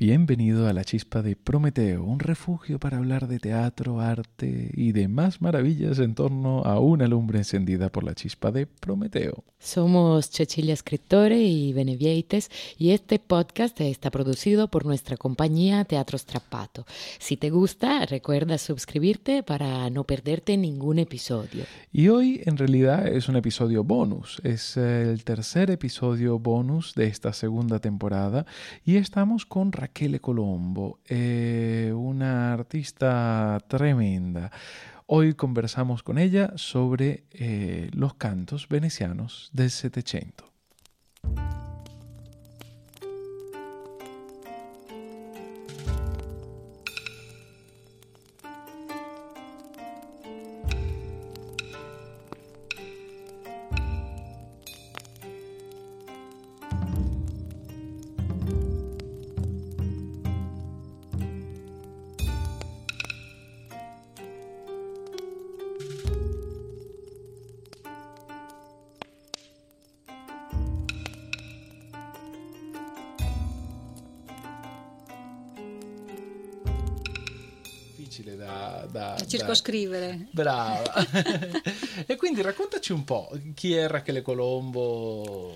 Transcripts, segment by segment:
Bienvenido a la chispa de Prometeo, un refugio para hablar de teatro, arte y demás maravillas en torno a una lumbre encendida por la chispa de Prometeo. Somos Cecilia Escritore y Benevieites y este podcast está producido por nuestra compañía Teatro Strappato. Si te gusta, recuerda suscribirte para no perderte ningún episodio. Y hoy en realidad es un episodio bonus, es el tercer episodio bonus de esta segunda temporada y estamos con Rachele Colombo, eh, una artista tremenda. Hoy conversamos con ella sobre eh, los cantos venecianos del Setecento. Da, da, circoscrivere. Da... Brava. e quindi raccontaci un po' chi è Rachele Colombo.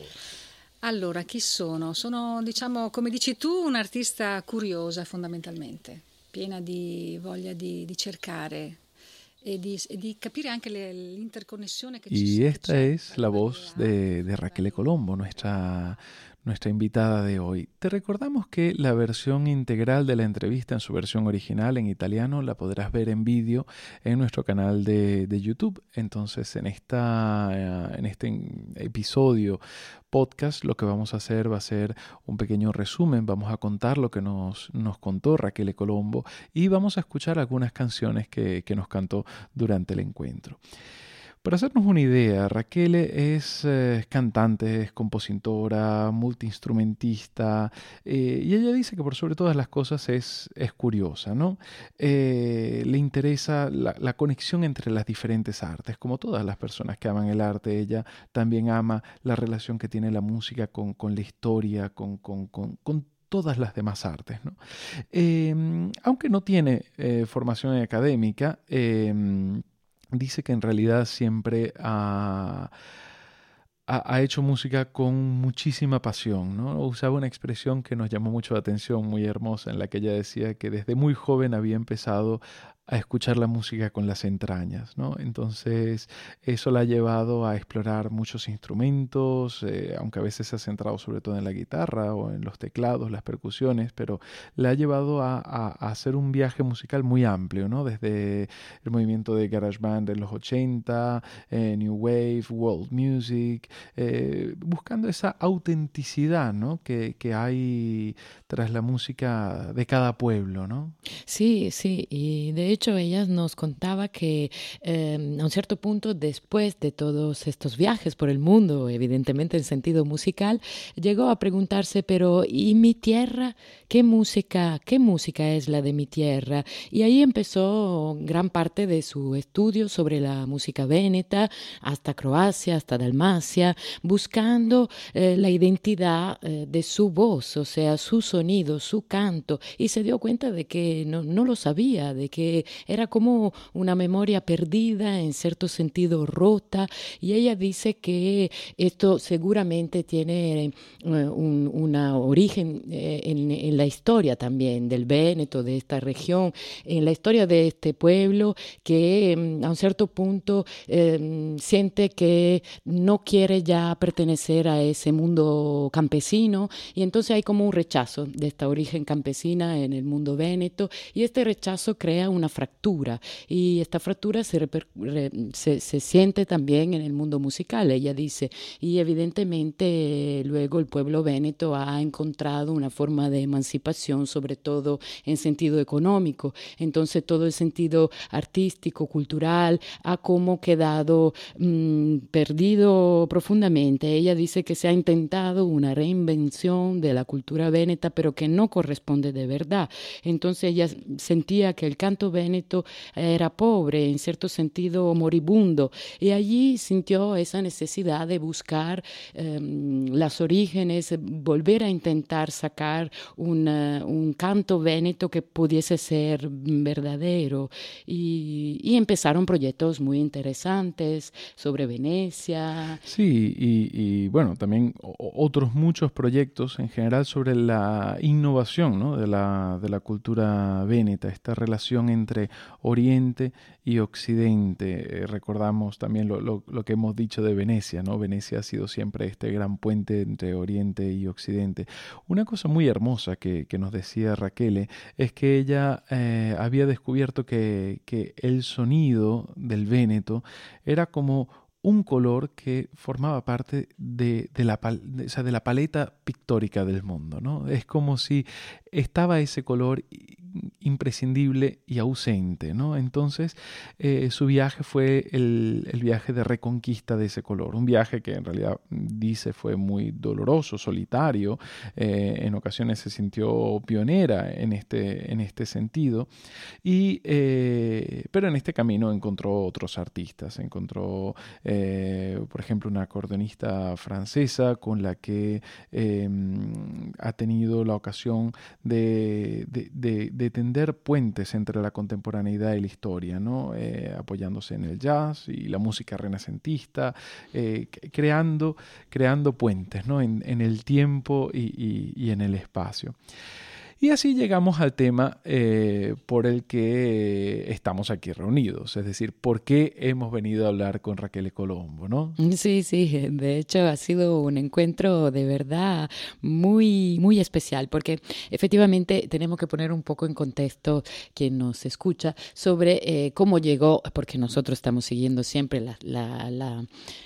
Allora, chi sono? Sono, diciamo, come dici tu, un'artista curiosa fondamentalmente, piena di voglia di, di cercare e di, e di, capire anche le, l'interconnessione che ci Y esta es la voz de, de Raquel Colombo, nuestra nuestra invitada de hoy. Te recordamos que la versión integral de la entrevista en su versión original en italiano la podrás ver en vídeo en nuestro canal de, de YouTube. Entonces, en, esta, eh, en este episodio podcast lo que vamos a hacer va a ser un pequeño resumen, vamos a contar lo que nos, nos contó Raquel Colombo y vamos a escuchar algunas canciones que, que nos cantó durante el encuentro. Para hacernos una idea, Raquel es eh, cantante, es compositora, multiinstrumentista, eh, y ella dice que por sobre todas las cosas es, es curiosa, ¿no? Eh, le interesa la, conexión entre las diferentes artes, como todas las personas que aman el arte, ella también ama la relación que tiene la música con, con la historia, con, con, con, con todas las demás artes. ¿no? Aunque no tiene formación académica, dice que en realidad siempre ha, ha, hecho música con muchísima pasión. ¿no? Usaba una expresión que nos llamó mucho la atención, muy hermosa, en la que ella decía que desde muy joven había empezado a escuchar la música con las entrañas, ¿no? Entonces eso la ha llevado a explorar muchos instrumentos, eh, aunque a veces se ha centrado sobre todo en la guitarra o en los teclados, las percusiones, pero la ha llevado a, a, hacer un viaje musical muy amplio, ¿no? Desde el movimiento de Garage Band en los 80, eh, New Wave, World Music, eh, buscando esa autenticidad, ¿no? Que, que hay tras la música de cada pueblo, ¿no? Sí, sí, y de hecho ella nos contaba que eh, a un cierto punto después de todos estos viajes por el mundo, evidentemente en sentido musical, llegó a preguntarse, pero ¿y mi tierra? ¿Qué música, qué música es la de mi tierra? Y ahí empezó gran parte de su estudio sobre la música veneta, hasta Croacia, hasta Dalmacia, buscando eh, la identidad eh, de su voz, o sea, su sonido, su canto, y se dio cuenta de que no, no lo sabía, de que era como una memoria perdida, en cierto sentido rota, y ella dice que esto seguramente tiene uh, un una origen eh, en, en, la historia también del Véneto, de esta región, en la historia de este pueblo que um, a un cierto punto eh, siente que no quiere ya pertenecer a ese mundo campesino, y entonces hay como un rechazo de esta origen campesina en el mundo véneto, y este rechazo crea una fractura y esta fractura se, se, se, siente también en el mundo musical, ella dice, y evidentemente luego el pueblo véneto ha encontrado una forma de emancipación, sobre todo en sentido económico, entonces todo el sentido artístico, cultural, ha como quedado mmm, perdido profundamente. Ella dice que se ha intentado una reinvención de la cultura véneta, pero que no corresponde de verdad. Entonces ella sentía que el canto véneto Véneto era pobre, en cierto sentido moribundo, y allí sintió esa necesidad de buscar em, las orígenes, volver a intentar sacar un canto véneto que pudiese ser verdadero. Y, empezaron proyectos muy interesantes sobre Venecia. Sí, y, y bueno, también otros muchos proyectos en general sobre la innovación ¿no? de, la, de la cultura véneta, esta relación entre Oriente y Occidente. Eh, recordamos también lo, que hemos dicho de Venecia, ¿no? Venecia ha sido siempre este gran puente entre Oriente y Occidente. Una cosa muy hermosa que, nos decía Raquel es que ella eh, había descubierto que, el sonido del Véneto era como un color que formaba parte de, la, de, la, paleta pictórica del mundo. ¿no? Es como si estaba ese color imprescindible y ausente. ¿no? Entonces, eh, su viaje fue el, viaje de reconquista de ese color. Un viaje que en realidad dice fue muy doloroso, solitario. Eh, en ocasiones se sintió pionera en este, en este sentido. Y, eh, pero en este camino encontró otros artistas. Encontró, por ejemplo, una acordeonista francesa con la que em, ha tenido la ocasión de tender puentes entre la contemporaneidad y la historia, ¿no? Eh, apoyándose en el jazz y la música renacentista, eh, creando, creando puentes ¿no? en, el tiempo y en el espacio. Y así llegamos al tema eh, por el que estamos aquí reunidos, es decir, por qué hemos venido a hablar con Raquel Colombo, ¿no? Sí, sí, de hecho ha sido un encuentro de verdad muy, muy especial, porque efectivamente tenemos que poner un poco en contexto quien nos escucha sobre eh, cómo llegó, porque nosotros estamos siguiendo siempre la, la, la,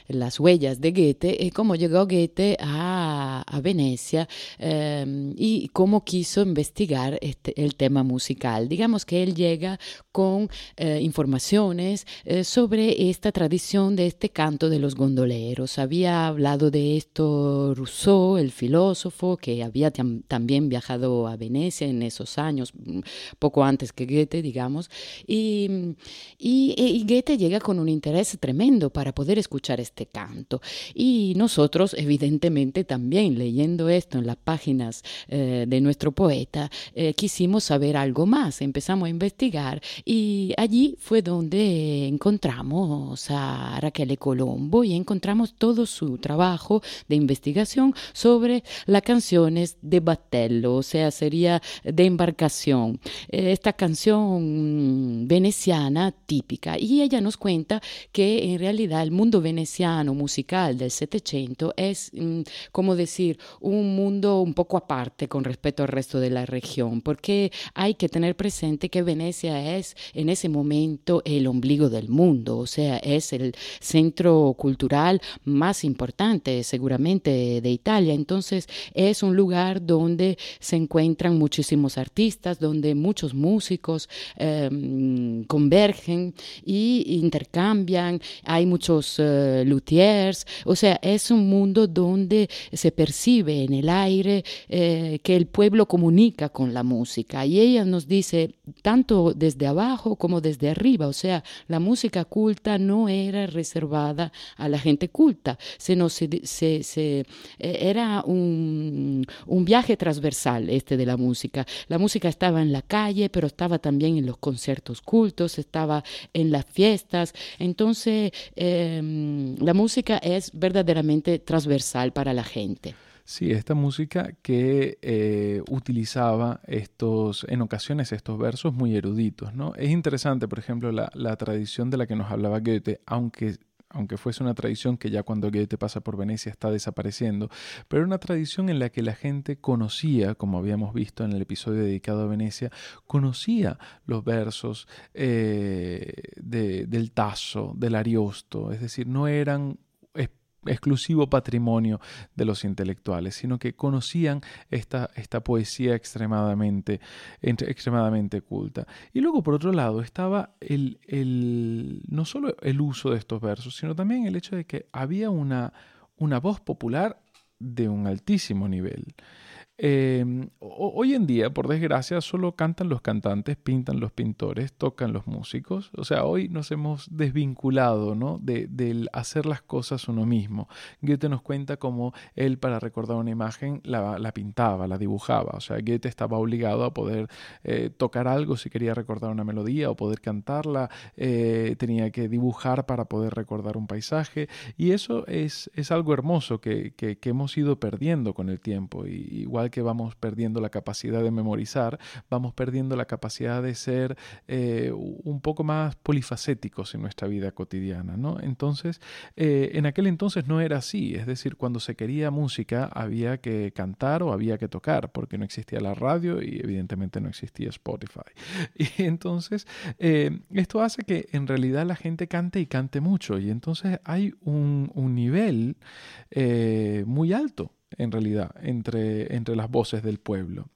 las huellas de Goethe, eh, cómo llegó Goethe a, a Venecia y cómo quiso investigar investigar este, el tema musical. Digamos que él llega con eh, informaciones eh, sobre esta tradición de este canto de los gondoleros. Había hablado de esto Rousseau, el filósofo, que había tam también viajado a Venecia en esos años, mm, poco antes que Goethe, digamos, y, y, y Goethe llega con un interés tremendo para poder escuchar este canto. Y nosotros, evidentemente, también leyendo esto en las páginas eh, de nuestro poeta, eh, quisimos saber algo más, empezamos a investigar y allí fue donde encontramos a Raquel Colombo y encontramos todo su trabajo de investigación sobre las canciones de Battello, o sea, sería de embarcación, eh, esta canción veneciana típica. Y ella nos cuenta que en realidad el mundo veneciano musical del Setecento es, mm, como decir, un mundo un poco aparte con respecto al resto de la región, porque hay que tener presente que Venecia es en ese momento el ombligo del mundo, o sea, es el centro cultural más importante seguramente de Italia. Entonces es un lugar donde se encuentran muchísimos artistas, donde muchos músicos eh, convergen y intercambian, hay muchos uh, luthiers, o sea, es un mundo donde se percibe en el aire eh, que el pueblo con la música. Y ella nos dice, tanto desde abajo como desde arriba, o sea, la música culta no era reservada a la gente culta, sino se, se, se, eh, era un, un viaje transversal este de la música. La música estaba en la calle, pero estaba también en los conciertos cultos, estaba en las fiestas. Entonces, eh, la música es verdaderamente transversal para la gente. Sí, esta música que eh, utilizaba estos, en ocasiones estos versos muy eruditos, ¿no? Es interesante, por ejemplo, la, tradición de la que nos hablaba Goethe, aunque aunque fuese una tradición que ya cuando Goethe pasa por Venecia está desapareciendo, pero una tradición en la que la gente conocía, como habíamos visto en el episodio dedicado a Venecia, conocía los versos eh, de, del Tasso, del Ariosto, es decir, no eran exclusivo patrimonio de los intelectuales, sino que conocían esta, esta poesía extremadamente, extremadamente culta. Y luego, por otro lado, estaba el, el, no solo el uso de estos versos, sino también el hecho de que había una, una voz popular de un altísimo nivel. Em, hoy en día, por desgracia, solo cantan los cantantes, pintan los pintores, tocan los músicos. O sea, hoy nos hemos desvinculado ¿no? de, del hacer las cosas uno mismo. Goethe nos cuenta cómo él para recordar una imagen la, pintaba, la dibujaba. O sea, Goethe estaba obligado a poder eh, tocar algo si quería recordar una melodía o poder cantarla. Eh, tenía que dibujar para poder recordar un paisaje. Y eso es, algo hermoso que, hemos ido perdiendo con el tiempo. Igual que vamos perdiendo la capacidad de memorizar, vamos perdiendo la capacidad de ser eh, un poco más polifacéticos en nuestra vida cotidiana. ¿no? Entonces, eh, en aquel entonces no era así, es decir, cuando se quería música había que cantar o había que tocar, porque no existía la radio y evidentemente no existía Spotify. Y entonces, eh, esto hace que en realidad la gente cante y cante mucho, y entonces hay un, un nivel muy alto en realidad, entre, entre las voces del pueblo.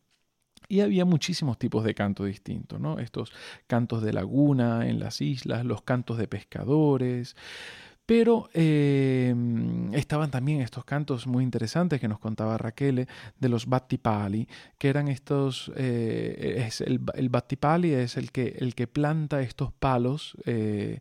Y había muchísimos tipos de canto distintos, ¿no? Estos cantos de laguna en las islas, los cantos de pescadores, pero eh, estaban también estos cantos muy interesantes que nos contaba Raquel de los battipali, que eran estos, eh, es el, el, battipali es el que, el que planta estos palos eh,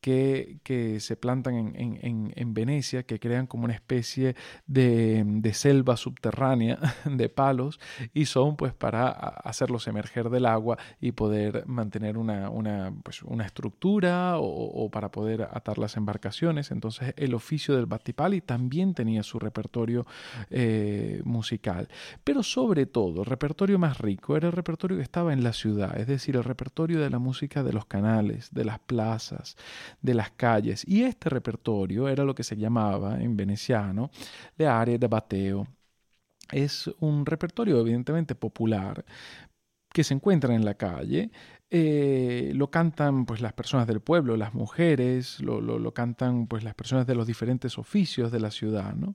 que, se plantan en, Venecia, que crean como una especie de, selva subterránea de palos y son pues para hacerlos emerger del agua y poder mantener una, pues, estructura o, para poder atar las embarcaciones. Entonces el oficio del Battipali también tenía su repertorio eh, musical. Pero sobre todo, el repertorio más rico era el repertorio que estaba en la ciudad, es decir, el repertorio de la música de los canales, de las plazas, de las calles. Y este repertorio era lo que se llamaba en veneciano le aree de bateo. Es un repertorio evidentemente popular que se encuentra en la calle, eh, lo cantan pues las personas del pueblo, las mujeres, lo, lo, cantan pues las personas de los diferentes oficios de la ciudad, ¿no?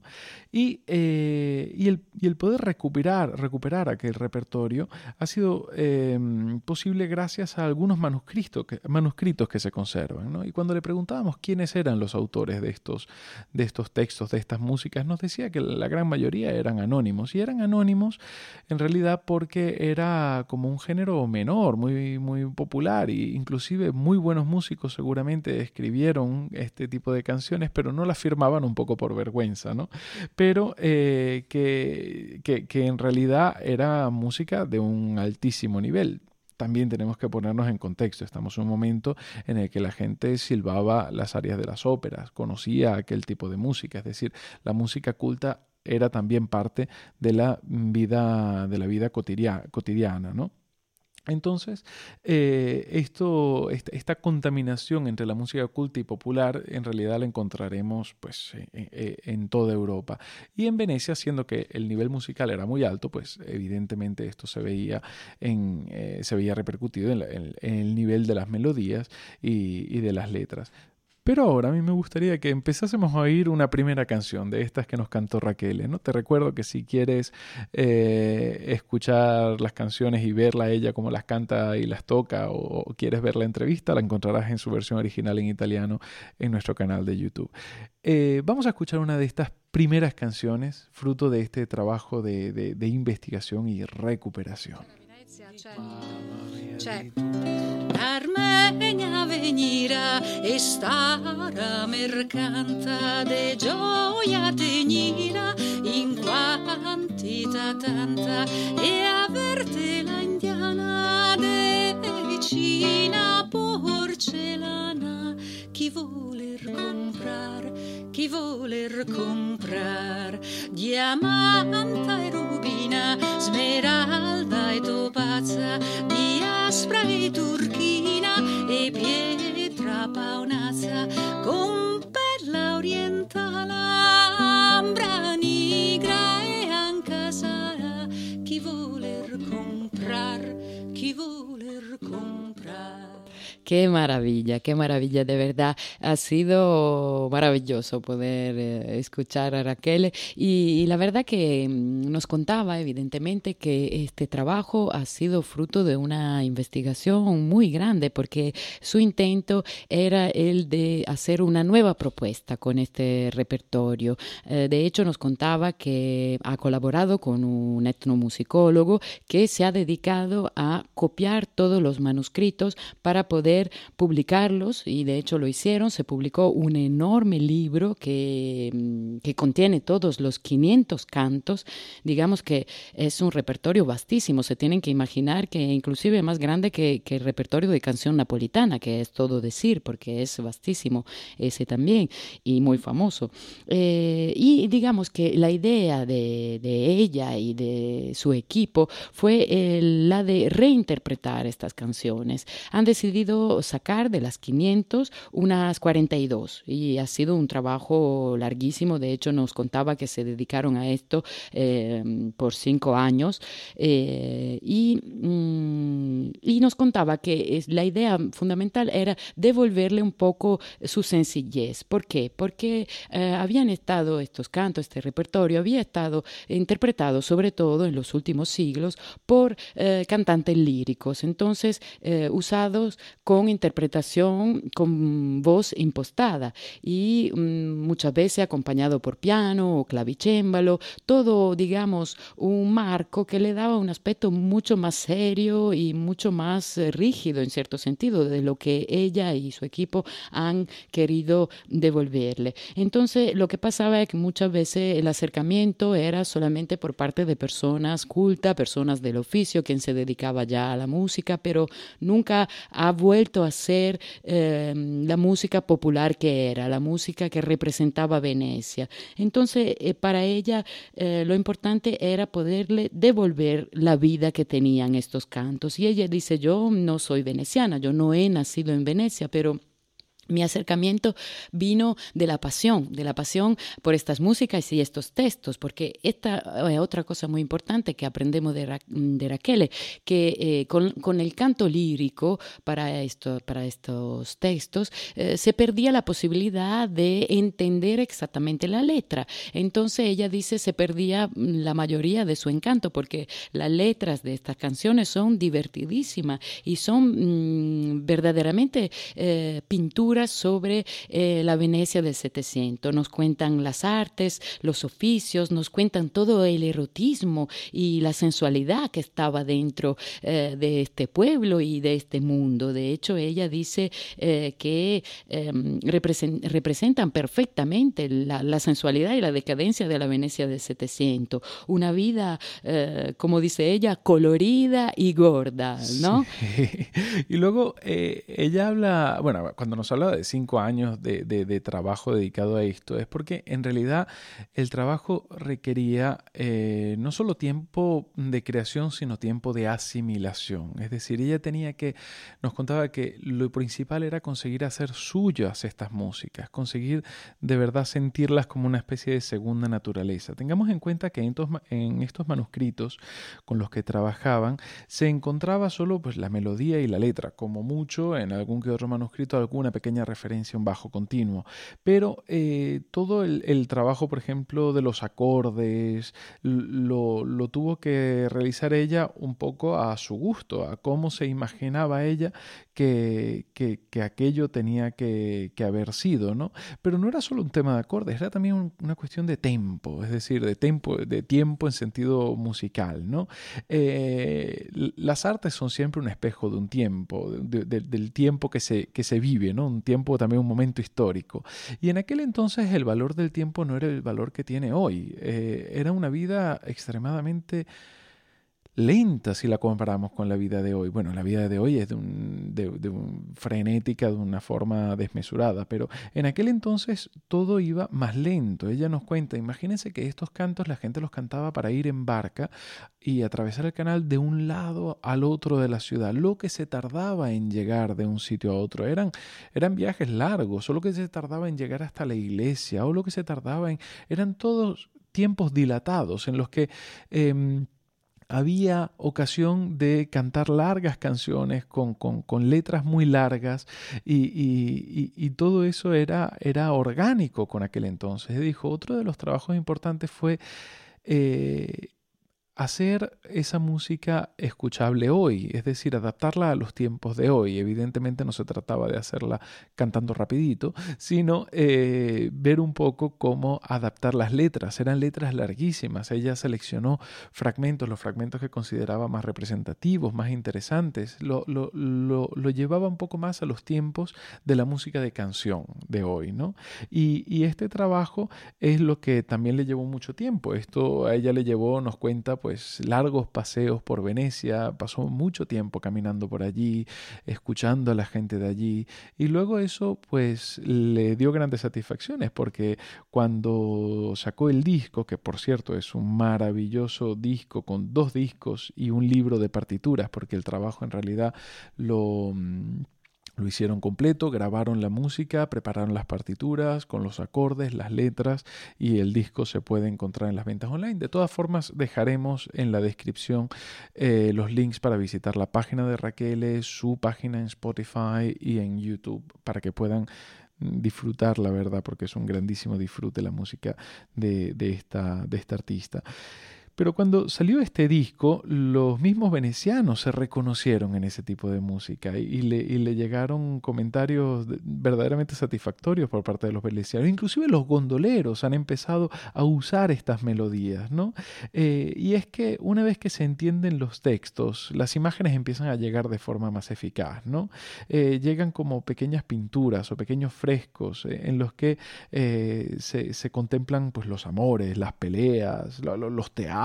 Y, eh, y, el, y el, poder recuperar, recuperar aquel repertorio ha sido eh, posible gracias a algunos manuscritos que, manuscritos que se conservan, ¿no? Y cuando le preguntábamos quiénes eran los autores de estos, de estos textos, de estas músicas, nos decía que la gran mayoría eran anónimos, y eran anónimos en realidad porque era como un género menor, muy, muy popular e inclusive muy buenos músicos seguramente escribieron este tipo de canciones, pero no las firmaban un poco por vergüenza, ¿no? Pero eh, que, que, en realidad era música de un altísimo nivel también tenemos que ponernos en contexto. Estamos en un momento en el que la gente silbaba las áreas de las óperas, conocía aquel tipo de música, es decir, la música culta era también parte de la vida, de la vida cotidiana, ¿no? Entonces, eh, esto, esta, contaminación entre la música culta y popular en realidad la encontraremos pues, eh, eh, en toda Europa. Y en Venecia, siendo que el nivel musical era muy alto, pues evidentemente esto se veía, en, se veía repercutido en, el nivel de las melodías y de las letras. Pero ahora a mí me gustaría que empezásemos a oír una primera canción de estas que nos cantó Raquel. ¿no? Te recuerdo que si quieres eh, escuchar las canciones y verla ella como las canta y las toca, o, quieres ver la entrevista, la encontrarás en su versión original en italiano en nuestro canal de YouTube. Eh, vamos a escuchar una de estas primeras canciones, fruto de este trabajo de, investigación y recuperación. Armenia e stara mercanta de gioia tegnira in quantità tanta e averte la indiana de vicina porcelana. Chi voler comprar chi voler comprar diamanta e rubina smeralda e topazza di aspra e turchina e pietra paonazza Qué maravilla, qué maravilla, de verdad. Ha sido maravilloso poder eh, escuchar a Raquel y, la verdad que mm, nos contaba evidentemente que este trabajo ha sido fruto de una investigación muy grande porque su intento era el de hacer una nueva propuesta con este repertorio. Eh, de hecho, nos contaba que ha colaborado con un etnomusicólogo que se ha dedicado a copiar todos los manuscritos para poder publicarlos y de hecho lo hicieron. Se publicó un enorme libro que, mm, que contiene todos los 500 cantos. Digamos que es un repertorio vastísimo. Se tienen que imaginar que inclusive más grande que, que el repertorio de canción napolitana, que es todo decir, porque es vastísimo ese también y muy famoso. Eh, y digamos que la idea de, de, ella y de su equipo fue la de reinterpretar estas canciones. Han decidido sacar de las 500 unas 42 y ha sido un trabajo larguísimo. De hecho, nos contaba que se dedicaron a esto eh, por cinco años eh, y, mm, y, nos contaba que la idea fundamental era devolverle un poco su sencillez. ¿Por qué? Porque eh, habían estado estos cantos, este repertorio, había estado interpretado sobre todo en los últimos siglos por cantantes líricos, entonces usados con con interpretación con voz impostada y mm, muchas veces acompañado por piano o clavicémbalo, todo, digamos, un marco que le daba un aspecto mucho más serio y mucho más eh, rígido en cierto sentido de lo que ella y su equipo han querido devolverle. Entonces, lo que pasaba es que muchas veces el acercamiento era solamente por parte de personas cultas, personas del oficio, quien se dedicaba ya a la música, pero nunca ha vuelto a ser em, la música popular que era, la música que representaba Venecia. Entonces, eh, para ella eh, lo importante era poderle devolver la vida que tenían estos cantos. Y ella dice, yo no soy veneciana, yo no he nacido en Venecia, pero mi acercamiento vino de la pasión, de la pasión por estas músicas y estos textos, porque esta es otra cosa muy importante que aprendemos de, Raquel, que eh, con, el canto lírico para estos textos eh, se perdía la posibilidad de entender exactamente la letra. Entonces ella dice se perdía la mayoría de su encanto, porque las letras de estas canciones son divertidísimas y son mm, verdaderamente eh, pinturas sobre eh, la Venecia del 700. Nos cuentan las artes, los oficios, nos cuentan todo el erotismo y la sensualidad que estaba dentro eh, de este pueblo y de este mundo. De hecho, ella dice eh, que em, representan perfectamente la, sensualidad y la decadencia de la Venecia del 700. Una vida, como dice ella, colorida y gorda, ¿no? Y luego ella habla, bueno, cuando nos habla de cinco años de, trabajo dedicado a esto es porque en realidad el trabajo requería eh, no solo tiempo de creación, sino tiempo de asimilación. Es decir, ella tenía que, nos contaba que lo principal era conseguir hacer suyas estas músicas, conseguir de verdad sentirlas como una especie de segunda naturaleza. Tengamos en cuenta que en, en estos manuscritos con los que trabajaban se encontraba solo pues, la melodía y la letra, como mucho en algún que otro manuscrito alguna pequeña referencia a un bajo continuo, pero eh, todo el, trabajo, por ejemplo, de los acordes, lo, tuvo que realizar ella un poco a su gusto, a cómo se imaginaba ella que, que, aquello tenía que, haber sido, ¿no? Pero no era solo un tema de acordes, era también una cuestión de tempo, es decir, de, tempo, de tiempo en sentido musical, ¿no? Eh, las artes son siempre un espejo de un tiempo, del tiempo que se, que se vive, ¿no? Un tiempo, también un momento histórico. Y en aquel entonces el valor del tiempo no era el valor que tiene hoy, eh, era una vida extremadamente lenta si la comparamos con la vida de hoy. Bueno, la vida de hoy es de, un, de, frenética, de una forma desmesurada, pero en aquel entonces todo iba más lento. Ella nos cuenta, imagínense que estos cantos la gente los cantaba para ir en barca y atravesar el canal de un lado al otro de la ciudad, lo que se tardaba en llegar de un sitio a otro. Eran, eran viajes largos, solo que se tardaba en llegar hasta la iglesia, o lo que se tardaba en... Eran todos tiempos dilatados en los que... Em, había ocasión de cantar largas canciones con, letras muy largas y, todo eso era, era, orgánico con aquel entonces. Dijo, otro de los trabajos importantes fue eh, hacer esa música escuchable hoy, es decir, adaptarla a los tiempos de hoy. Evidentemente no se trataba de hacerla cantando rapidito, sino eh, ver un poco cómo adaptar las letras. Eran letras larguísimas. Ella seleccionó fragmentos, los fragmentos que consideraba más representativos, más interesantes. Lo, lo, lo, lo llevaba un poco más a los tiempos de la música de canción de hoy, ¿no? Y, y este trabajo es lo que también le llevó mucho tiempo. Esto a ella le llevó, nos cuenta, pues largos paseos por Venecia, pasó mucho tiempo caminando por allí, escuchando a la gente de allí y luego eso pues le dio grandes satisfacciones porque cuando sacó el disco, que por cierto es un maravilloso disco con dos discos y un libro de partituras porque el trabajo en realidad lo mm, lo hicieron completo, grabaron la música, prepararon las partituras con los acordes, las letras y el disco se puede encontrar en las ventas online. De todas formas, dejaremos en la descripción eh, los links para visitar la página de Raquel, su página en Spotify y en YouTube para que puedan disfrutar, la verdad, porque es un grandísimo disfrute la música de, de, esta, de esta artista. Pero cuando salió este disco, los mismos venecianos se reconocieron en ese tipo de música y le, llegaron comentarios verdaderamente satisfactorios por parte de los venecianos. Inclusive los gondoleros han empezado a usar estas melodías, ¿no? Eh, y es que una vez que se entienden los textos, las imágenes empiezan a llegar de forma más eficaz, ¿no? Eh, llegan como pequeñas pinturas o pequeños frescos eh, en los que se, contemplan pues, los amores, las peleas, los teatros,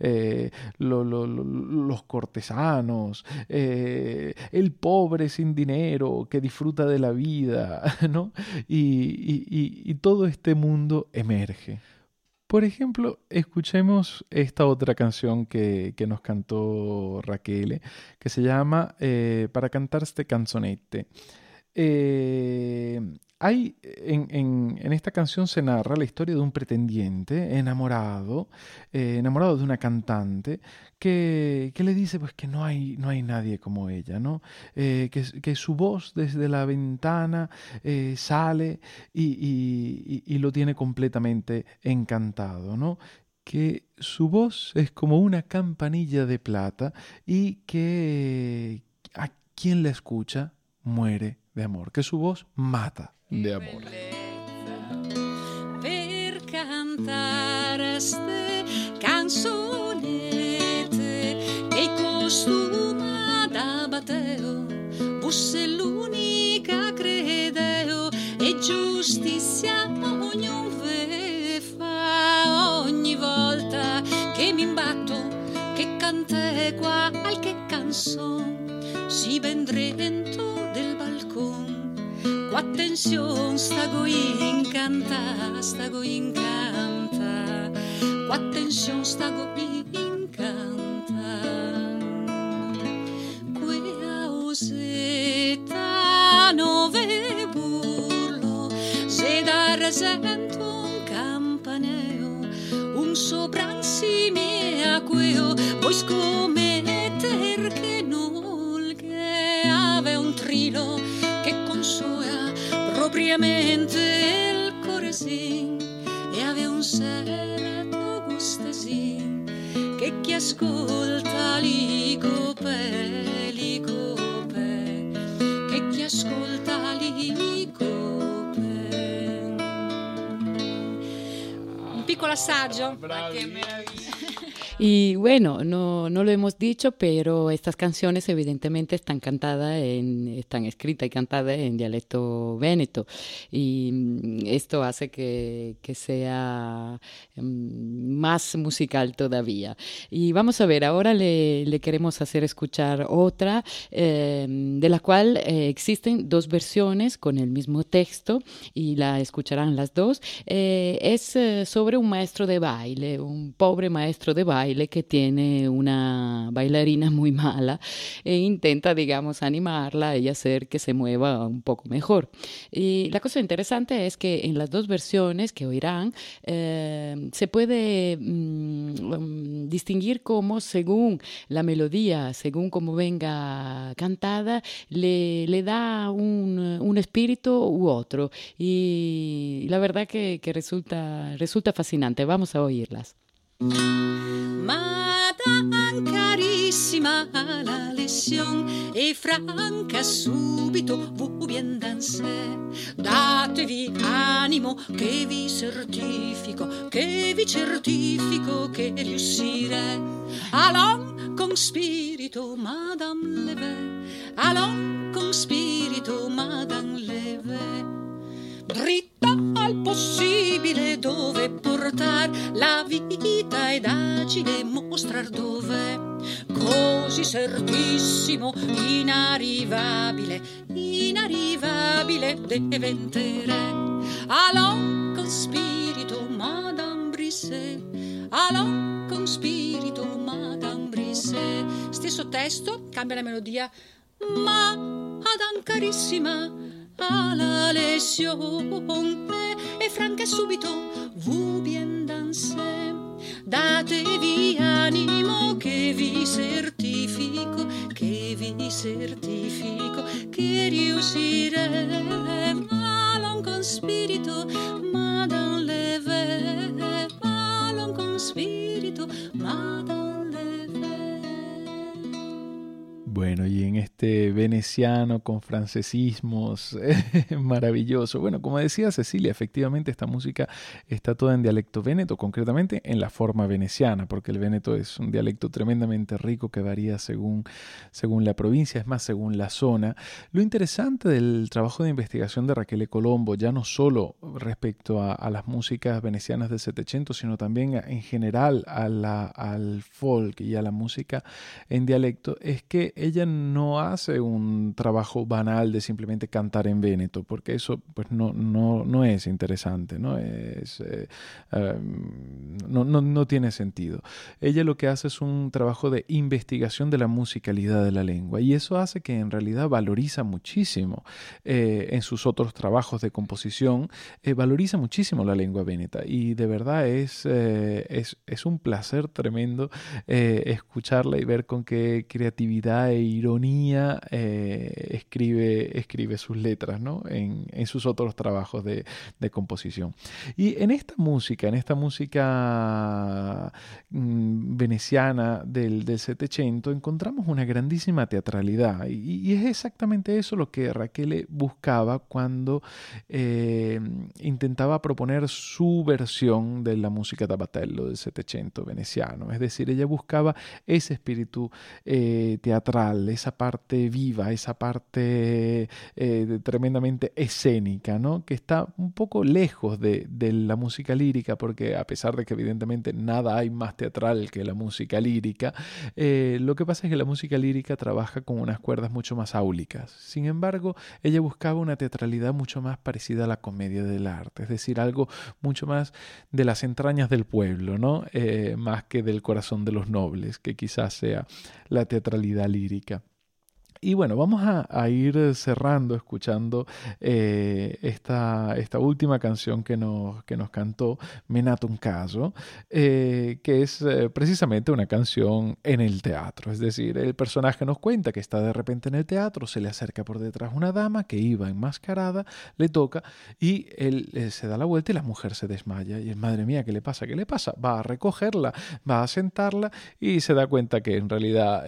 eh, los cortesanos, eh, el pobre sin dinero que disfruta de la vida, ¿no? Y, todo este mundo emerge. Por ejemplo, escuchemos esta otra canción que, nos cantó Raquel, que se llama eh, Para cantar este canzonete. Hay, en, esta canción se narra la historia de un pretendiente enamorado, eh, enamorado de una cantante, que, le dice pues que no hay, no hay nadie como ella, ¿no? Eh, que, su voz desde la ventana eh, sale y, lo tiene completamente encantado, ¿no? que su voz es como una campanilla de plata y que a quien la escucha muere de amor, que su voz mata de amor. Per cantare ste canzonette che costuma da Bateo, fosse l'unica credeo e giustizia ognuno fa ogni volta che mi imbatto che cante qualche canzone si vendrento Attenzione, sta go incanta, sta go incanta. Attenzione, sta go incanta. Qui a oseta nove burlo, se dar sento un campaneo, un sopransi mea queo, voi come propriamente cuore sì e aveva un serrato gusto sì che chi ascolta li cope, li cope che chi ascolta li cope un piccolo assaggio. Che meraviglia Y bueno, no, no, lo hemos dicho, pero estas canciones evidentemente están cantadas, en, están escritas y cantadas en dialecto véneto. Y mm, esto hace que, que sea mm, más musical todavía. Y vamos a ver, ahora le, queremos hacer escuchar otra, eh, de la cual eh, existen dos versiones con el mismo texto y la escucharán las dos. Eh, es sobre un maestro de baile, un pobre maestro de baile baile que tiene una bailarina muy mala e intenta, digamos, animarla y hacer que se mueva un poco mejor. Y la cosa interesante es que en las dos versiones que oirán, eh, se puede mm, um, distinguir cómo según la melodía, según cómo venga cantada, le, da un, un, espíritu u otro. Y la verdad que, que resulta, resulta fascinante. Vamos a oírlas. Madame carissima la lezione e franca subito vous bien danser. Datevi animo che vi certifico, che vi certifico che riuscirei. Allons con spirito, Madame Leve, allons con spirito, Madame Leve dritta al possibile dove portar la vita ed agile mostrar dove. Così certissimo inarrivabile inarrivabile diventere allons con spirito madame Brisset allons con spirito madame Brisset stesso testo cambia la melodia. Ma Madame carissima à la lezione e franca subito vous bien danser datevi animo che vi certifico che vi certifico che riusciremo. Allons con spirito ma dans le allons con spirito ma dans Bueno, y en este veneciano con francesismos maravilloso. Bueno, como decía Cecilia, efectivamente esta música está toda en dialecto véneto, concretamente en la forma veneciana, porque el véneto es un dialecto tremendamente rico que varía según, según la provincia, es más, según la zona. Lo interesante del trabajo de investigación de Raquel Colombo, ya no solo respecto a, las músicas venecianas del 700, sino también en general a la, al folk y a la música en dialecto, es que ella no hace un trabajo banal de simplemente cantar en véneto, porque eso pues no, no, no es interesante, ¿no? Es, eh, em, no, no, no, tiene sentido. Ella lo que hace es un trabajo de investigación de la musicalidad de la lengua y eso hace que en realidad valoriza muchísimo eh, en sus otros trabajos de composición, eh, valoriza muchísimo la lengua véneta y de verdad es, es, es un placer tremendo escucharla y ver con qué creatividad ironía eh, escribe, escribe sus letras ¿no? en, en, sus otros trabajos de, de, composición. Y en esta música, en esta música mm, veneciana del, del 700, encontramos una grandísima teatralidad. Y, y, es exactamente eso lo que Raquel buscaba cuando eh, intentaba proponer su versión de la música tabatello del 700 veneciano. Es decir, ella buscaba ese espíritu eh, teatral esa parte viva, esa parte eh, tremendamente escénica, ¿no? que está un poco lejos de, la música lírica, porque a pesar de que evidentemente nada hay más teatral que la música lírica, eh, lo que pasa es que la música lírica trabaja con unas cuerdas mucho más áulicas. Sin embargo, ella buscaba una teatralidad mucho más parecida a la comedia del arte, es decir, algo mucho más de las entrañas del pueblo, ¿no? Eh, más que del corazón de los nobles, que quizás sea la teatralidad lírica. Amerika. Y bueno, vamos a, ir cerrando escuchando eh, esta, esta, última canción que nos, que nos cantó Menato un caso, eh, que es eh, precisamente una canción en el teatro. Es decir, el personaje nos cuenta que está de repente en el teatro, se le acerca por detrás una dama que iba enmascarada, le toca y él se da la vuelta y la mujer se desmaya. Y es madre mía, ¿qué le pasa? ¿Qué le pasa? Va a recogerla, va a sentarla y se da cuenta que en realidad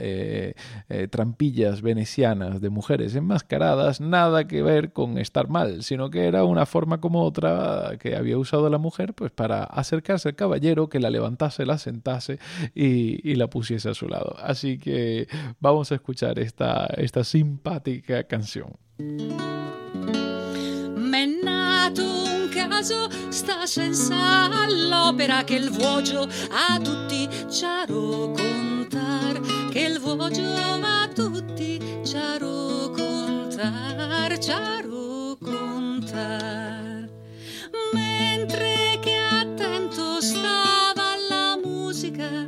trampillas de mujeres enmascaradas, nada que ver con estar mal, sino que era una forma como otra que había usado la mujer pues para acercarse al caballero, que la levantase, la sentase y, la pusiese a su lado. Así que vamos a escuchar esta, esta simpática canción. un caso sta senza l'opera che il vuoto a tutti chiaro contar che il vuoto a chiaro contar chiaro contar mentre che attento stava alla musica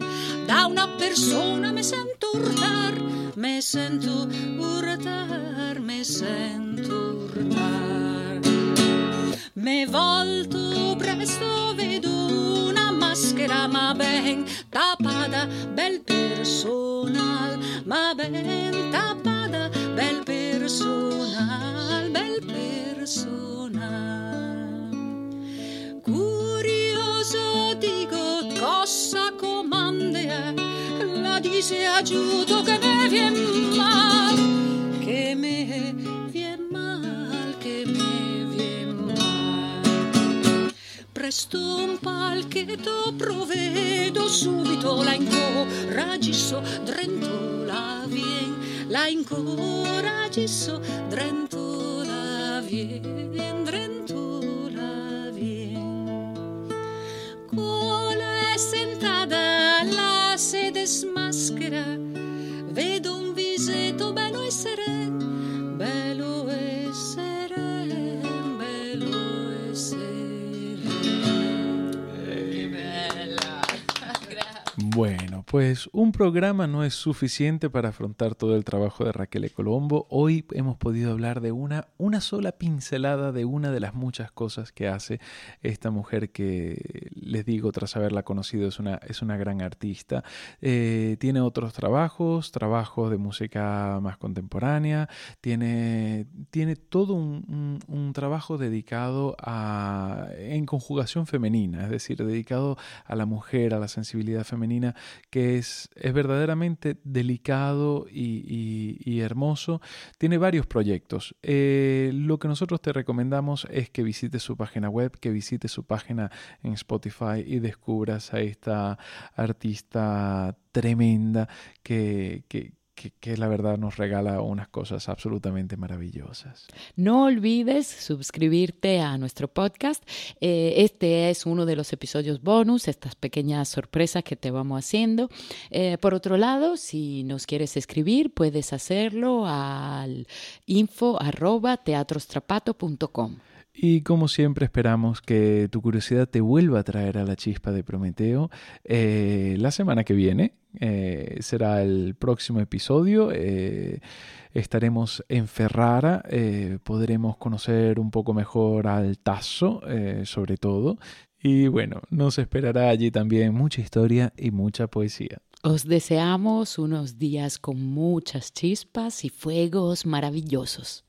persona me sento urtar, me sento urtar, me sento urtar. Me volto presto, vedo una maschera ma ben tappata, bel personal, ma ben dice aiuto che me vien mal, che me vien mal, che me vien mal. Presto un palchetto provvedo subito, la incoragisso, drento la vien, la incoragisso, drento la vien, drento la sede smaschera, vedo un visetto bello e seren, bello e seren, bello e seren. Che bella! Bueno, pues un programa no es suficiente para afrontar todo el trabajo de Raquel. Colombo. Hoy hemos podido hablar de una, una sola pincelada de una de las muchas cosas que hace esta mujer que, les digo, tras haberla conocido, es una, es una gran artista. Eh, tiene otros trabajos, trabajos de música más contemporánea, tiene, tiene todo un, un, un trabajo dedicado a, en conjugación femenina, es decir, dedicado a la mujer, a la sensibilidad femenina, es, es verdaderamente delicado y, hermoso. Tiene varios proyectos. Eh, lo que nosotros te recomendamos es que visites su página web, que visites su página en Spotify y descubras a esta artista tremenda que, que, que, la verdad nos regala unas cosas absolutamente maravillosas. No olvides suscribirte a nuestro podcast. Eh, este es uno de los episodios bonus, estas pequeñas sorpresas que te vamos haciendo. Eh, por otro lado, si nos quieres escribir, puedes hacerlo al info arroba teatrostrapato.com. Y como siempre esperamos que tu curiosidad te vuelva a traer a la chispa de Prometeo eh, la semana que viene. Eh, será el próximo episodio. Eh, estaremos en Ferrara. Eh, podremos conocer un poco mejor al Tasso, sobre todo. Y bueno, nos esperará allí también mucha historia y mucha poesía. Os deseamos unos días con muchas chispas y fuegos maravillosos.